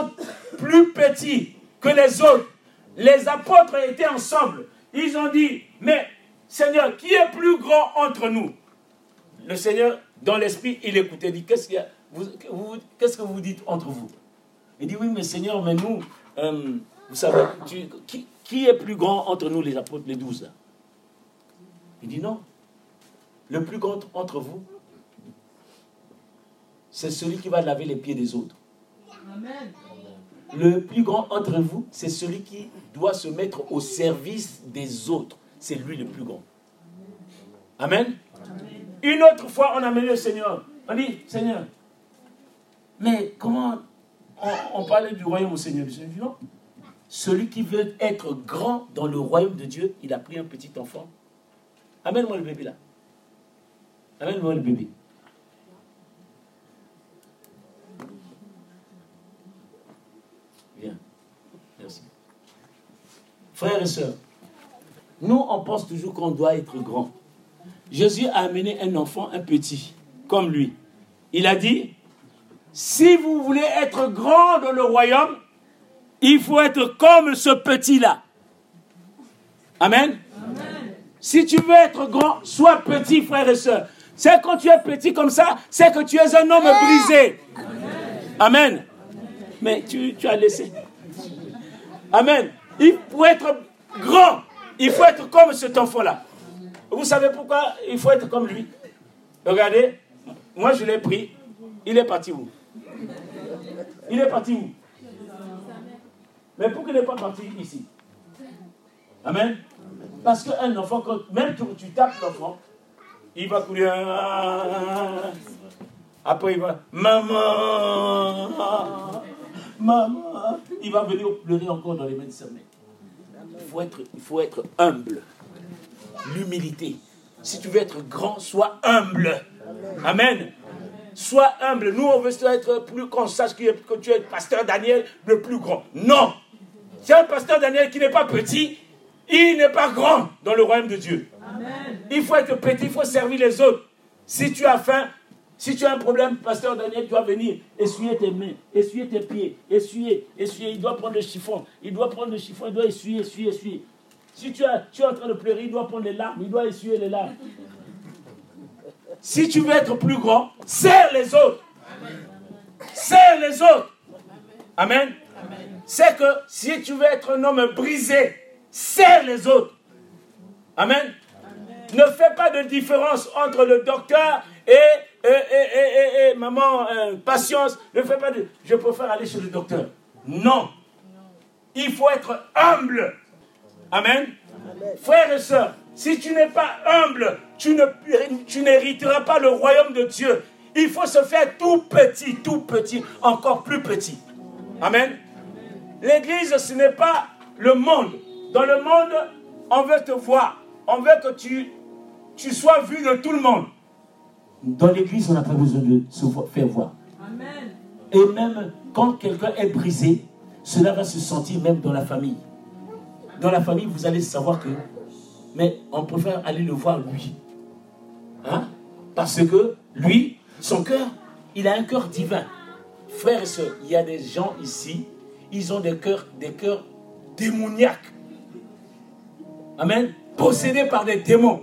plus petit que les autres. Les apôtres étaient ensemble. Ils ont dit, mais Seigneur, qui est plus grand entre nous? Le Seigneur, dans l'esprit, il écoutait, il dit, qu'est-ce, que vous dites entre vous? Il dit, oui, mais Seigneur, mais nous, euh, vous savez, qui, qui, est plus grand entre nous, les apôtres, les douze? Il dit, non. Le plus grand entre vous, c'est celui qui va laver les pieds des autres. Amen. Le plus grand entre vous, c'est celui qui doit se mettre au service des autres. C'est lui le plus grand. Amen. Une autre fois, on a mené le Seigneur. On dit, Seigneur, mais comment on, parlait du royaume au Seigneur? Non. Celui qui veut être grand dans le royaume de Dieu, il a pris un petit enfant. Amène-moi le bébé là. Amène-moi le bébé. Frères et sœurs, nous, on pense toujours qu'on doit être grand. Jésus a amené un enfant, un petit, comme lui. Il a dit, si vous voulez être grand dans le royaume, il faut être comme ce petit-là. Amen. Si tu veux être grand, sois petit, frère et sœurs. C'est quand tu es petit comme ça, c'est que tu es un homme brisé. Amen. Mais tu, tu as laissé. Amen. Il faut être grand. Il faut être comme cet enfant-là. Vous savez pourquoi il faut être comme lui? Regardez, moi je l'ai pris. Il est parti où? Il est parti où? Mais pourquoi il n'est pas parti ici? Amen. Parce qu'un enfant, même quand tu tapes l'enfant, il va courir. Après, il va Maman Maman Il va venir pleurer encore dans les mains de sa mère faut être, il faut être humble. L'humilité. Si tu veux être grand, sois humble. Amen. Sois humble. Nous, on veut être plus qu'on sache que tu es le pasteur Daniel le plus grand. Non. C'est un pasteur Daniel qui n'est pas petit, il n'est pas grand dans le royaume de Dieu. Il faut être petit, il faut servir les autres. Si tu as faim, si tu as un problème, pasteur Daniel, tu dois venir essuyer tes mains, essuyer tes pieds, essuyer, essuyer. Il doit prendre le chiffon, il doit prendre le chiffon, il doit essuyer, essuyer, essuyer. Si tu, as, tu es en train de pleurer, il doit prendre les larmes, il doit essuyer les larmes. Si tu veux être plus grand, serre les autres. Serre les autres. Amen. C'est que si tu veux être un homme brisé, serre les autres. Amen. Ne fais pas de différence entre le docteur et et, et, et, maman, euh, patience, ne fais pas de... Je préfère aller chez le docteur. Non. Il faut être humble. Amen. Frères et sœurs, si tu n'es pas humble, tu, ne, tu n'hériteras pas le royaume de Dieu. Il faut se faire tout petit, tout petit, encore plus petit. Amen. L'église, ce n'est pas le monde. Dans le monde, on veut te voir. On veut que tu, tu sois vu de tout le monde. Dans l'église, on n'a pas besoin de se faire voir. Et même quand quelqu'un est brisé, cela va se sentir même dans la famille. Dans la famille, vous allez savoir que, mais on préfère aller le voir lui. Parce que lui, son cœur, il a un cœur divin. Frères et sœurs, il y a des gens ici, ils ont des cœurs, des cœurs démoniaques. Amen. Possédés par des démons.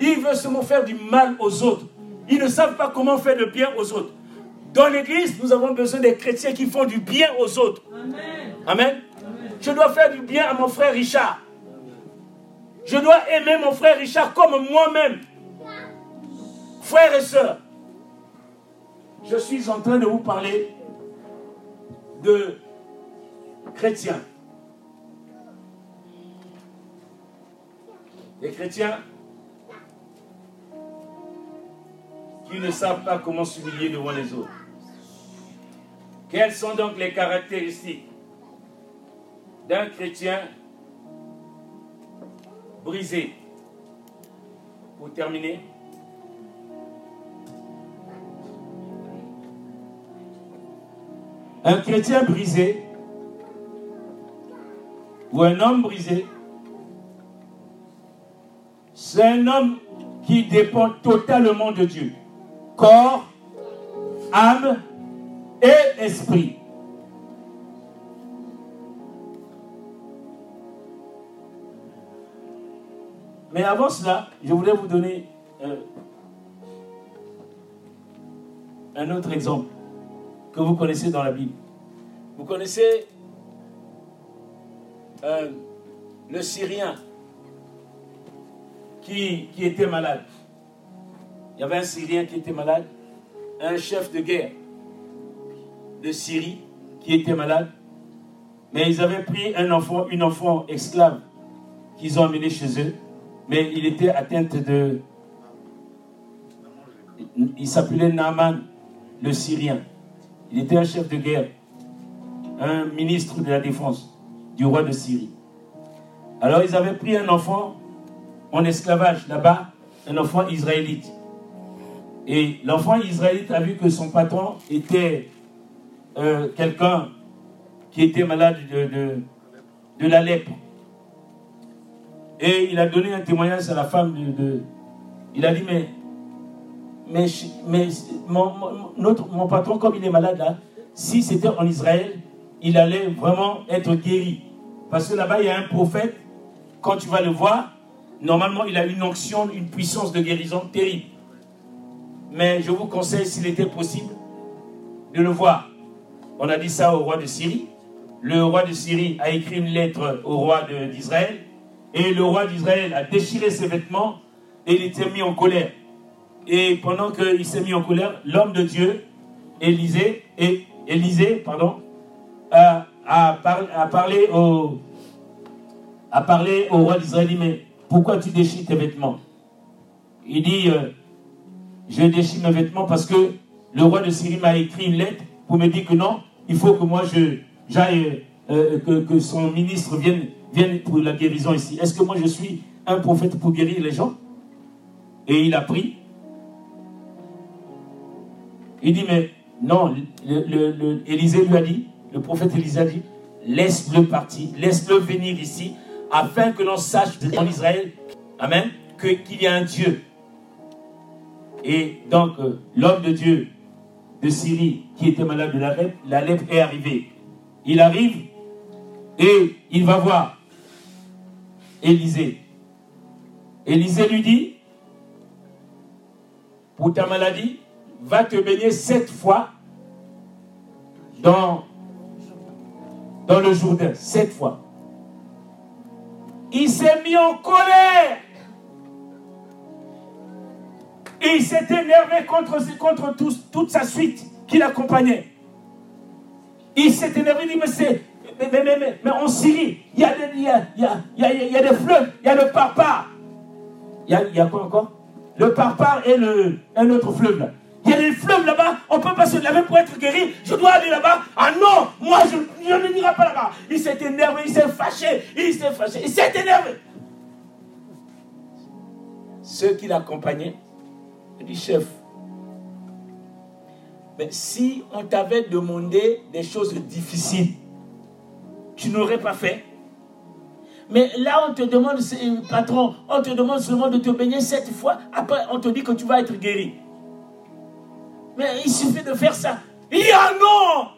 Ils veulent seulement faire du mal aux autres. Ils ne savent pas comment faire le bien aux autres. Dans l'église, nous avons besoin des chrétiens qui font du bien aux autres. Amen. Je dois faire du bien à mon frère Richard. Je dois aimer mon frère Richard comme moi-même. Frères et sœurs, je suis en train de vous parler de chrétiens. Les chrétiens qui ne savent pas comment s'humilier devant les autres. Quelles sont donc les caractéristiques d'un chrétien brisé? Pour terminer, un chrétien brisé ou un homme brisé, c'est un homme qui dépend totalement de Dieu. Corps, âme et esprit. Mais avant cela, je voulais vous donner euh, un autre exemple que vous connaissez dans la Bible. Vous connaissez euh, le Syrien qui, qui était malade. Il y avait un Syrien qui était malade, un chef de guerre de Syrie qui était malade. Mais ils avaient pris un enfant, une enfant esclave qu'ils ont amené chez eux. Mais il était atteint de. Il s'appelait Naaman, le Syrien. Il était un chef de guerre, un ministre de la défense du roi de Syrie. Alors ils avaient pris un enfant en esclavage là-bas, un enfant israélite. Et l'enfant israélite a vu que son patron était euh, quelqu'un qui était malade de, la lèpre. Et il a donné un témoignage à la femme de... il a dit, mais, mais, mon, mon patron, comme il est malade là, si c'était en Israël, il allait vraiment être guéri. Parce que là-bas, il y a un prophète, quand tu vas le voir, normalement, il a une onction, une puissance de guérison terrible. Mais je vous conseille, s'il était possible, de le voir. On a dit ça au roi de Syrie. Le roi de Syrie a écrit une lettre au roi d'Israël. Et le roi d'Israël a déchiré ses vêtements et il était mis en colère. Et pendant qu'il s'est mis en colère, l'homme de Dieu, Élisée, et, Élisée pardon, a, parlé au, roi d'Israël. Mais pourquoi tu déchires tes vêtements? Il dit euh, Je déchire mes vêtements parce que le roi de Syrie m'a écrit une lettre pour me dire que non, il faut que moi je j'aille, euh, que, son ministre vienne, vienne pour la guérison ici. Est-ce que moi je suis un prophète pour guérir les gens? Et il a pris. Il dit, mais non, le, Élisée lui a dit, le prophète Élisée a dit, laisse-le partir, laisse-le venir ici, afin que l'on sache en Israël, Amen, qu'il y a un Dieu. Et donc, euh, l'homme de Dieu de Syrie qui était malade de la lèpre, la lèpre est arrivée. Il arrive et il va voir Élisée. Élisée lui dit, pour ta maladie, va te baigner sept fois dans, dans le Jourdain. Sept fois. Il s'est mis en colère. Et il s'est énervé contre, contre toute sa suite qui l'accompagnait. Il s'est énervé, il dit, mais c'est... Mais, mais, mais, mais, en Syrie, il y, a des, y a, il, y a, y a, des fleuves, il y a le Parpar. Il y a, il y a quoi encore? Le Parpar et le, un autre fleuve là. Il y a des fleuves là-bas, on ne peut pas se laver pour être guéri. Je dois aller là-bas. Ah non, moi je, je ne n'irai pas là-bas. Il s'est énervé, il s'est fâché, il s'est fâché, il s'est énervé. Ceux qui l'accompagnaient, dit chef, mais si on t'avait demandé des choses difficiles, tu n'aurais pas fait. Mais là, on te demande, patron, on te demande seulement de te baigner sept fois. Après, on te dit que tu vas être guéri. Mais il suffit de faire ça. Il dit, ah non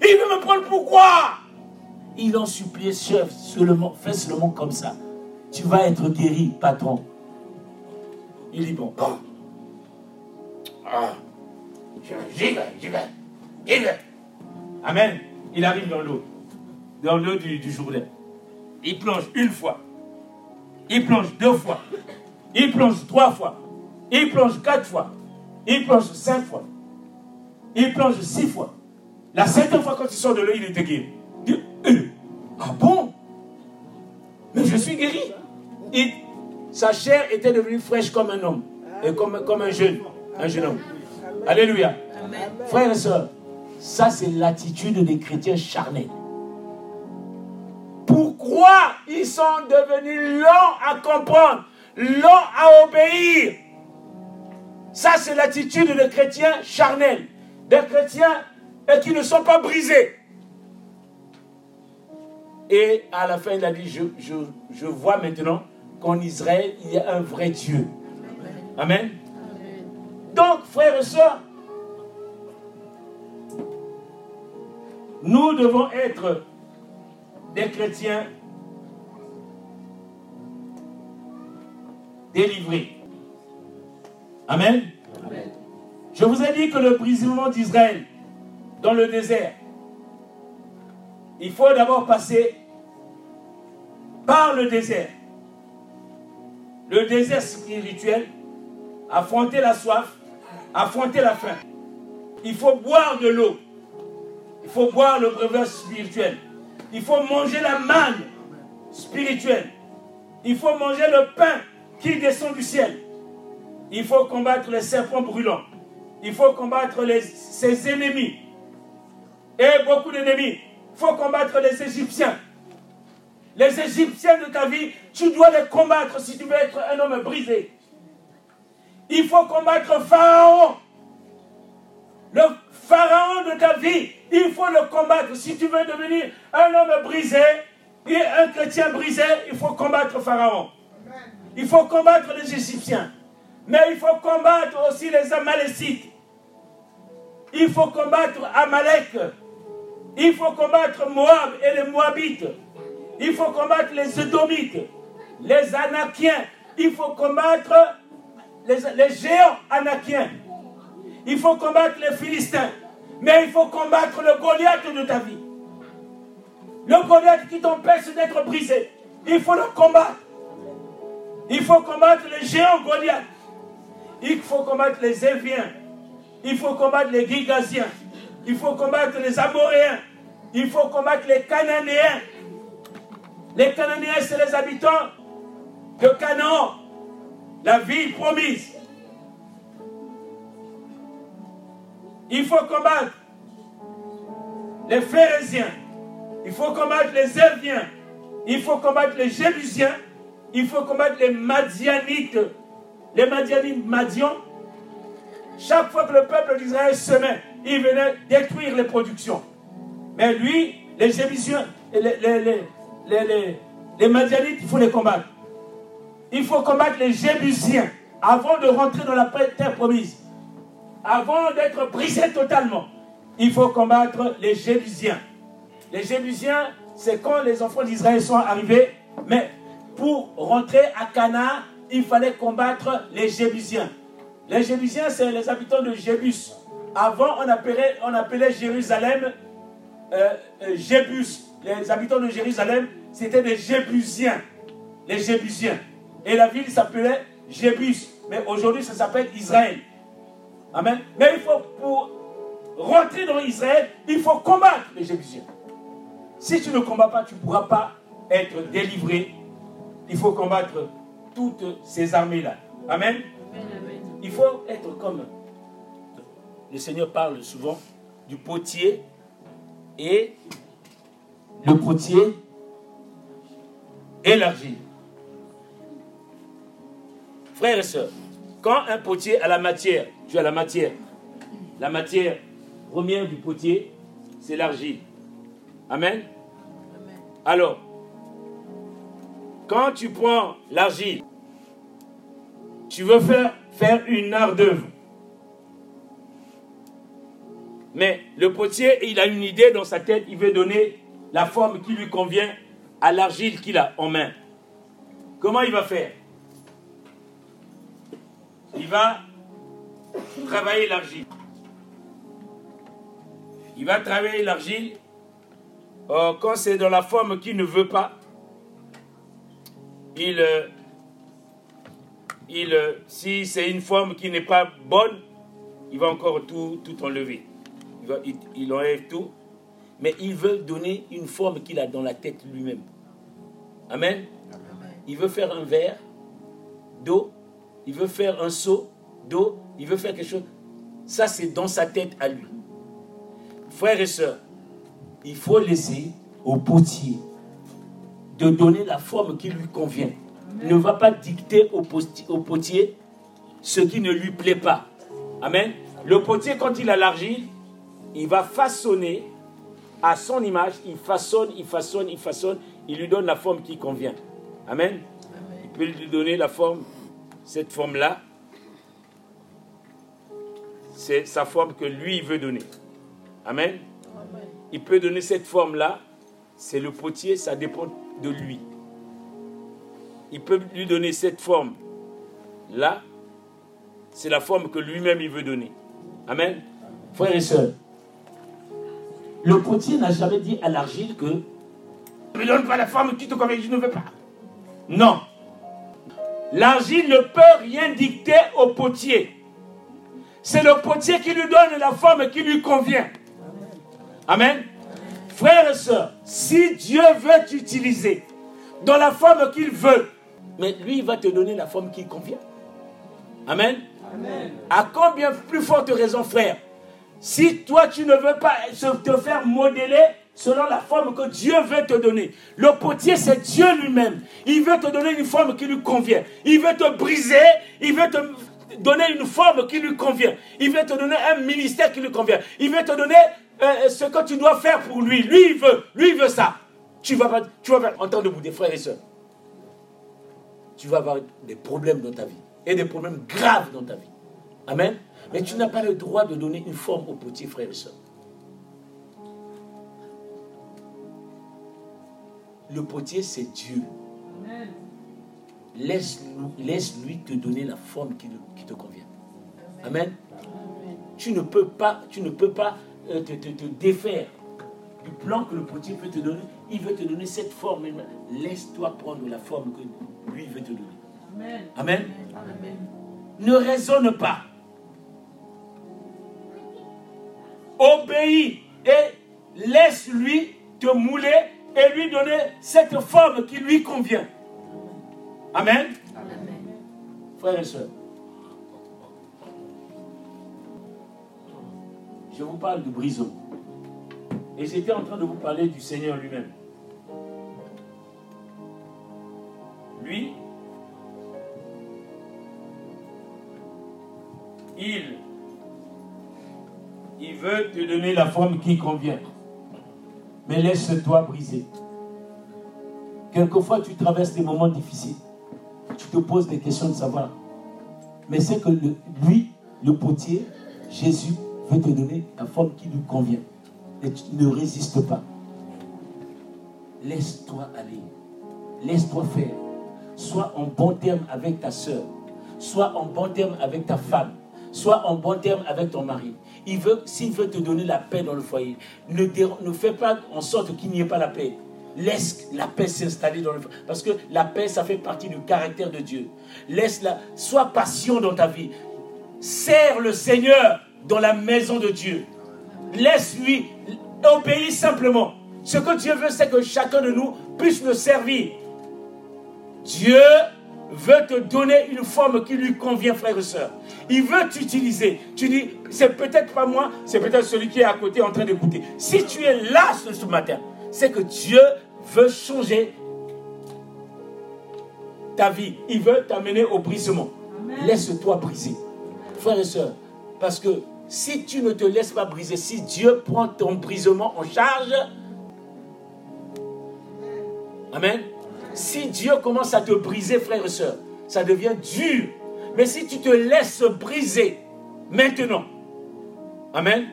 Il veut me prendre pourquoi Ils l'ont supplié, chef, seulement, fais seulement comme ça. Tu vas être guéri, patron. Il dit, bon. Ah, j'y vais, j'y vais, j'y vais. Amen. Il arrive dans l'eau, dans l'eau du, du Jourdain. Il plonge une fois. Il plonge deux fois. Il plonge trois fois. Il plonge quatre fois. Il plonge cinq fois. Il plonge six fois. La septième fois, quand il sort de l'eau, il était guéri. Il dit, euh, ah bon? Mais je suis guéri. sa chair était devenue fraîche comme un homme. Et comme, comme un jeune. Un jeune homme. Alléluia. Frères et sœurs, ça c'est l'attitude des chrétiens charnels. Pourquoi ils sont devenus lents à comprendre, lents à obéir? Ça c'est l'attitude des chrétiens charnels, des chrétiens qui ne sont pas brisés. Et à la fin, il a dit, je, je vois maintenant qu'en Israël, il y a un vrai Dieu. Amen. Donc, frères et sœurs, nous devons être des chrétiens délivrés. Amen. Je vous ai dit que le brisement d'Israël dans le désert, il faut d'abord passer par le désert. Le désert spirituel, affronter la soif, affronter la faim. Il faut boire de l'eau. Il faut boire le brevet spirituel. Il faut manger la manne spirituelle. Il faut manger le pain qui descend du ciel. Il faut combattre les serpents brûlants. Il faut combattre ses ennemis. Et beaucoup d'ennemis. Il faut combattre les Égyptiens. Les Égyptiens de ta vie, tu dois les combattre si tu veux être un homme brisé. Il faut combattre Pharaon. Le Pharaon de ta vie, il faut le combattre. Si tu veux devenir un homme brisé et un chrétien brisé, il faut combattre Pharaon. Il faut combattre les Égyptiens. Mais il faut combattre aussi les Amalécites. Il faut combattre Amalek. Il faut combattre Moab et les Moabites. Il faut combattre les Edomites, les Anakiens. Il faut combattre les, géants anakiens. Il faut combattre les Philistins. Mais il faut combattre le Goliath de ta vie. Le Goliath qui t'empêche d'être brisé. Il faut le combattre. Il faut combattre les géants Goliath. Il faut combattre les Éviens. Il faut combattre les Gigasiens. Il faut combattre les Amoréens. Il faut combattre les Cananéens. Les Cananéens, c'est les habitants de Canaan la vie promise. Il faut combattre les Phérésiens. Il faut combattre les Éviens. Il faut combattre les Jébusiens. Il faut combattre les Madianites. Les Madianites, Madian. Chaque fois que le peuple d'Israël semait, il venait détruire les productions. Mais lui, les Jébusiens, les, les, les, les Madianites, il faut les combattre il faut combattre les Jébusiens avant de rentrer dans la terre promise. Avant d'être brisé totalement, il faut combattre les Jébusiens. Les Jébusiens, c'est quand les enfants d'Israël sont arrivés, mais pour rentrer à Cana, il fallait combattre les Jébusiens. Les Jébusiens, c'est les habitants de Jébus. Avant, on appelait, Jérusalem euh, euh, Jébus. Les habitants de Jérusalem, c'était des Jébusiens. Les Jébusiens. Et la ville s'appelait Jébus. Mais aujourd'hui, ça s'appelle Israël. Amen. Mais il faut, pour rentrer dans Israël, il faut combattre les Jébusiens. Si tu ne combats pas, tu ne pourras pas être délivré. Il faut combattre toutes ces armées-là. Amen. Il faut être comme le Seigneur parle souvent du potier et le potier élargi. Frères et sœurs, quand un potier a la matière, tu as la matière, la matière première du potier, c'est l'argile. Amen. Alors, Quand tu prends l'argile, tu veux faire, faire une art d'œuvre. Mais le potier, il a une idée dans sa tête, il veut donner la forme qui lui convient à l'argile qu'il a en main. Comment il va faire? Il va travailler l'argile. Il va travailler l'argile. Euh, quand c'est dans la forme qu'il ne veut pas, il, euh, il, euh, si c'est une forme qui n'est pas bonne, il va encore tout, tout enlever. Il, il, enlève tout. Mais il veut donner une forme qu'il a dans la tête lui-même. Amen. Il veut faire un verre d'eau. Il veut faire un seau d'eau. Il veut faire quelque chose. Ça, c'est dans sa tête à lui. Frères et sœurs, il faut laisser au potier de donner la forme qui lui convient. Ne va pas dicter au, potier ce qui ne lui plaît pas. Amen. Le potier, quand il a l'argile, il va façonner à son image, il façonne, il façonne, il façonne, il lui donne la forme qui convient. Amen. Il peut lui donner la forme, cette forme-là. C'est sa forme que lui veut donner. Amen. Il peut donner cette forme-là. C'est le potier, ça dépend de lui. Il peut lui donner cette forme-là. C'est la forme que lui-même il veut donner. Amen? Frères et sœurs, le potier n'a jamais dit à l'argile que ne me donne pas la forme qui te convient, je ne veux pas. Non. L'argile ne peut rien dicter au potier. C'est le potier qui lui donne la forme qui lui convient. Amen. Frères et sœurs, si Dieu veut t'utiliser dans la forme qu'il veut, mais lui, il va te donner la forme qui convient. Amen. Amen. À combien plus forte raison, frère, si toi tu ne veux pas te faire modeler selon la forme que Dieu veut te donner. Le potier, c'est Dieu lui-même. Il veut te donner une forme qui lui convient. Il veut te briser. Il veut te donner une forme qui lui convient. Il veut te donner un ministère qui lui convient. Il veut te donner euh, ce que tu dois faire pour lui. Lui, il veut. Lui, il veut ça. Tu vas, pas, tu vas entendre vous, des frères et sœurs. Tu vas avoir des problèmes dans ta vie. Et des problèmes graves dans ta vie. Amen. Mais tu n'as pas le droit de donner une forme au petit frère et sœur. Le potier, c'est Dieu. Laisse-lui te donner la forme qui, te convient. Amen. Tu ne peux pas, tu ne peux pas euh, te, te, défaire du plan que le potier veut te donner. Il veut te donner cette forme. Laisse-toi prendre la forme que lui veut te donner. Amen. Amen. Ne raisonne pas. Obéis et laisse-lui te mouler et lui donner cette forme qui lui convient. Amen. Frères et sœurs, je vous parle du brison. Et j'étais en train de vous parler du Seigneur lui-même. Lui, il, il veut te donner la forme qui convient mais laisse-toi briser. Quelquefois, tu traverses des moments difficiles. Tu te poses des questions de savoir. Mais c'est que lui, le potier, Jésus, veut te donner la forme qui lui convient. Et tu ne résistes pas. Laisse-toi aller. Laisse-toi faire. Sois en bon terme avec ta soeur. Sois en bon terme avec ta femme. Sois en bon terme avec ton mari. Il veut, s'il veut te donner la paix dans le foyer, ne, ne fais pas en sorte qu'il n'y ait pas la paix. Laisse la paix s'installer dans le foyer. Parce que la paix, ça fait partie du caractère de Dieu. Laisse-la. Sois patient dans ta vie. Sers le Seigneur dans la maison de Dieu. Laisse-lui obéir simplement. Ce que Dieu veut, c'est que chacun de nous puisse le servir. Dieu veut te donner une forme qui lui convient, frère et soeur. Il veut t'utiliser. Tu dis, c'est peut-être pas moi, c'est peut-être celui qui est à côté en train d'écouter. Si tu es là ce matin, c'est que Dieu veut changer ta vie. Il veut t'amener au brisement. Laisse-toi briser. Frère et soeur, parce que si tu ne te laisses pas briser, si Dieu prend ton brisement en charge, Amen. Si Dieu commence à te briser, frère et soeur, ça devient dur. Mais si tu te laisses briser maintenant, Amen,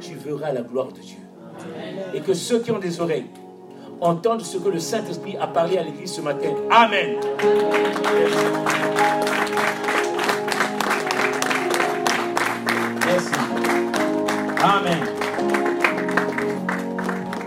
tu verras la gloire de Dieu. Et que ceux qui ont des oreilles entendent ce que le Saint-Esprit a parlé à l'Église ce matin. Amen. Merci. Amen.